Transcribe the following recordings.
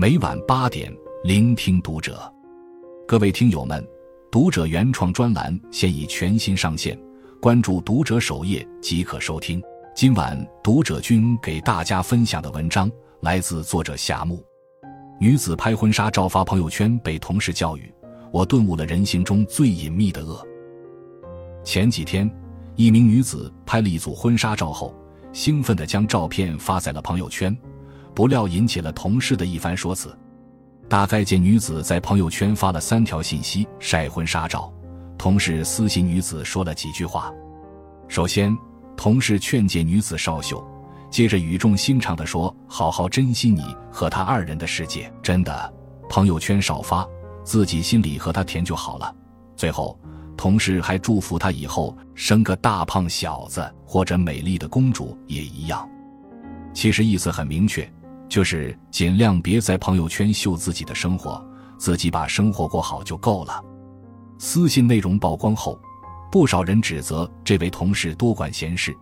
每晚八点，聆听读者。各位听友们，读者原创专栏现已全新上线，关注读者首页即可收听。今晚读者君给大家分享的文章来自作者夏木。女子拍婚纱照发朋友圈被同事教育，我顿悟了人性中最隐秘的恶。前几天，一名女子拍了一组婚纱照后。兴奋地将照片发在了朋友圈，不料引起了同事的一番说辞。大概见女子在朋友圈发了三条信息晒婚纱照，同事私信女子说了几句话。首先，同事劝诫女子少秀，接着语重心长地说：“好好珍惜你和他二人的世界，真的，朋友圈少发，自己心里和他甜就好了。”最后。同事还祝福他以后生个大胖小子或者美丽的公主也一样。其实意思很明确，就是尽量别在朋友圈秀自己的生活，自己把生活过好就够了。私信内容曝光后，不少人指责这位同事多管闲事，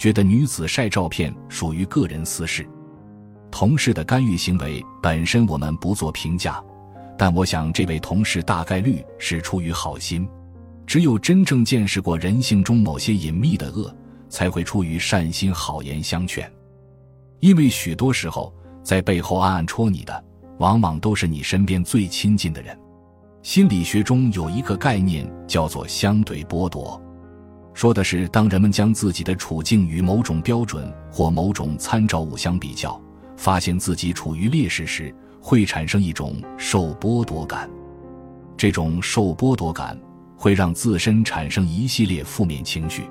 觉得女子晒照片属于个人私事。同事的干预行为本身我们不做评价，但我想这位同事大概率是出于好心。只有真正见识过人性中某些隐秘的恶，才会出于善心好言相劝。因为许多时候，在背后暗暗戳你的，往往都是你身边最亲近的人。心理学中有一个概念叫做相对剥夺，说的是当人们将自己的处境与某种标准或某种参照物相比较，发现自己处于劣势时，会产生一种受剥夺感。这种受剥夺感。会让自身产生一系列负面情绪。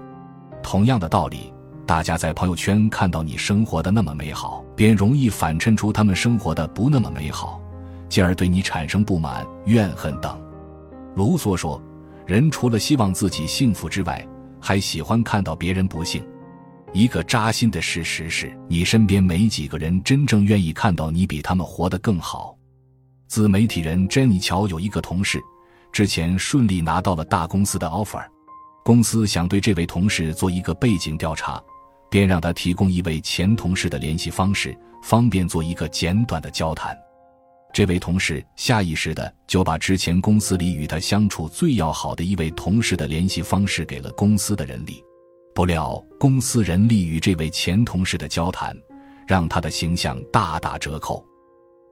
同样的道理，大家在朋友圈看到你生活的那么美好，便容易反衬出他们生活的不那么美好，进而对你产生不满、怨恨等。卢梭说：“人除了希望自己幸福之外，还喜欢看到别人不幸。”一个扎心的事实是，你身边没几个人真正愿意看到你比他们活得更好。自媒体人珍妮乔有一个同事。之前顺利拿到了大公司的 offer，公司想对这位同事做一个背景调查，便让他提供一位前同事的联系方式，方便做一个简短的交谈。这位同事下意识的就把之前公司里与他相处最要好的一位同事的联系方式给了公司的人力，不料公司人力与这位前同事的交谈，让他的形象大打折扣。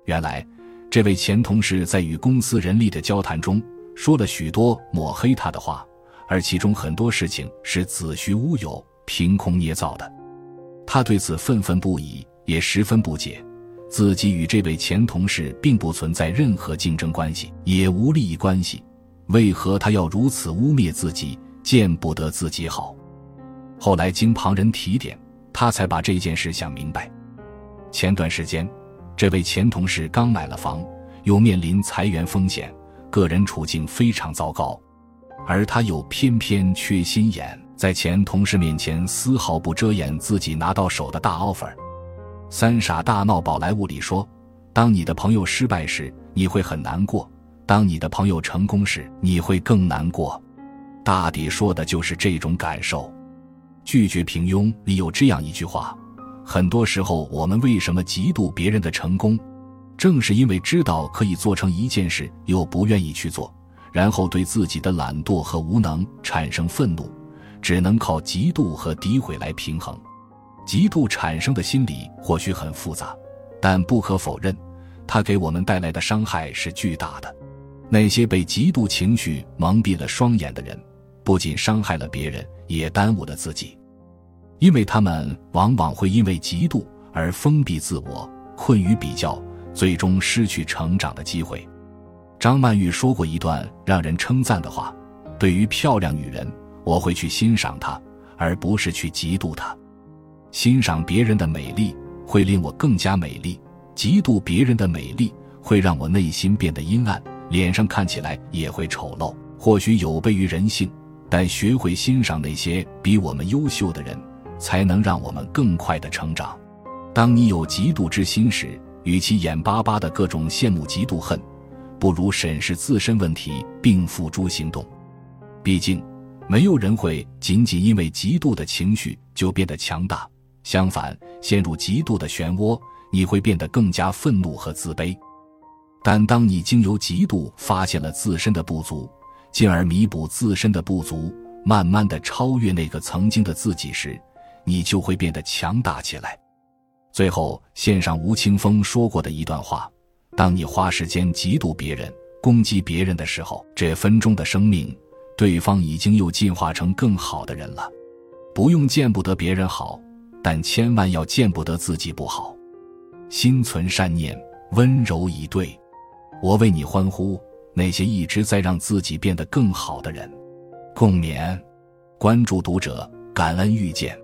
原来，这位前同事在与公司人力的交谈中。说了许多抹黑他的话，而其中很多事情是子虚乌有、凭空捏造的。他对此愤愤不已，也十分不解，自己与这位前同事并不存在任何竞争关系，也无利益关系，为何他要如此污蔑自己，见不得自己好？后来经旁人提点，他才把这件事想明白。前段时间，这位前同事刚买了房，又面临裁员风险。个人处境非常糟糕，而他又偏偏缺心眼，在前同事面前丝毫不遮掩自己拿到手的大 offer。三傻大闹宝莱坞里说：“当你的朋友失败时，你会很难过；当你的朋友成功时，你会更难过。”大抵说的就是这种感受。拒绝平庸里有这样一句话：“很多时候，我们为什么嫉妒别人的成功？”正是因为知道可以做成一件事，又不愿意去做，然后对自己的懒惰和无能产生愤怒，只能靠嫉妒和诋毁来平衡。嫉妒产生的心理或许很复杂，但不可否认，它给我们带来的伤害是巨大的。那些被嫉妒情绪蒙蔽了双眼的人，不仅伤害了别人，也耽误了自己，因为他们往往会因为嫉妒而封闭自我，困于比较。最终失去成长的机会。张曼玉说过一段让人称赞的话：“对于漂亮女人，我会去欣赏她，而不是去嫉妒她。欣赏别人的美丽会令我更加美丽，嫉妒别人的美丽会让我内心变得阴暗，脸上看起来也会丑陋。或许有悖于人性，但学会欣赏那些比我们优秀的人，才能让我们更快的成长。当你有嫉妒之心时，”与其眼巴巴的各种羡慕、嫉妒、恨，不如审视自身问题并付诸行动。毕竟，没有人会仅仅因为嫉妒的情绪就变得强大。相反，陷入嫉妒的漩涡，你会变得更加愤怒和自卑。但当你经由嫉妒发现了自身的不足，进而弥补自身的不足，慢慢的超越那个曾经的自己时，你就会变得强大起来。最后，献上吴青峰说过的一段话：当你花时间嫉妒别人、攻击别人的时候，这分钟的生命，对方已经又进化成更好的人了。不用见不得别人好，但千万要见不得自己不好。心存善念，温柔以对。我为你欢呼，那些一直在让自己变得更好的人。共勉，关注读者，感恩遇见。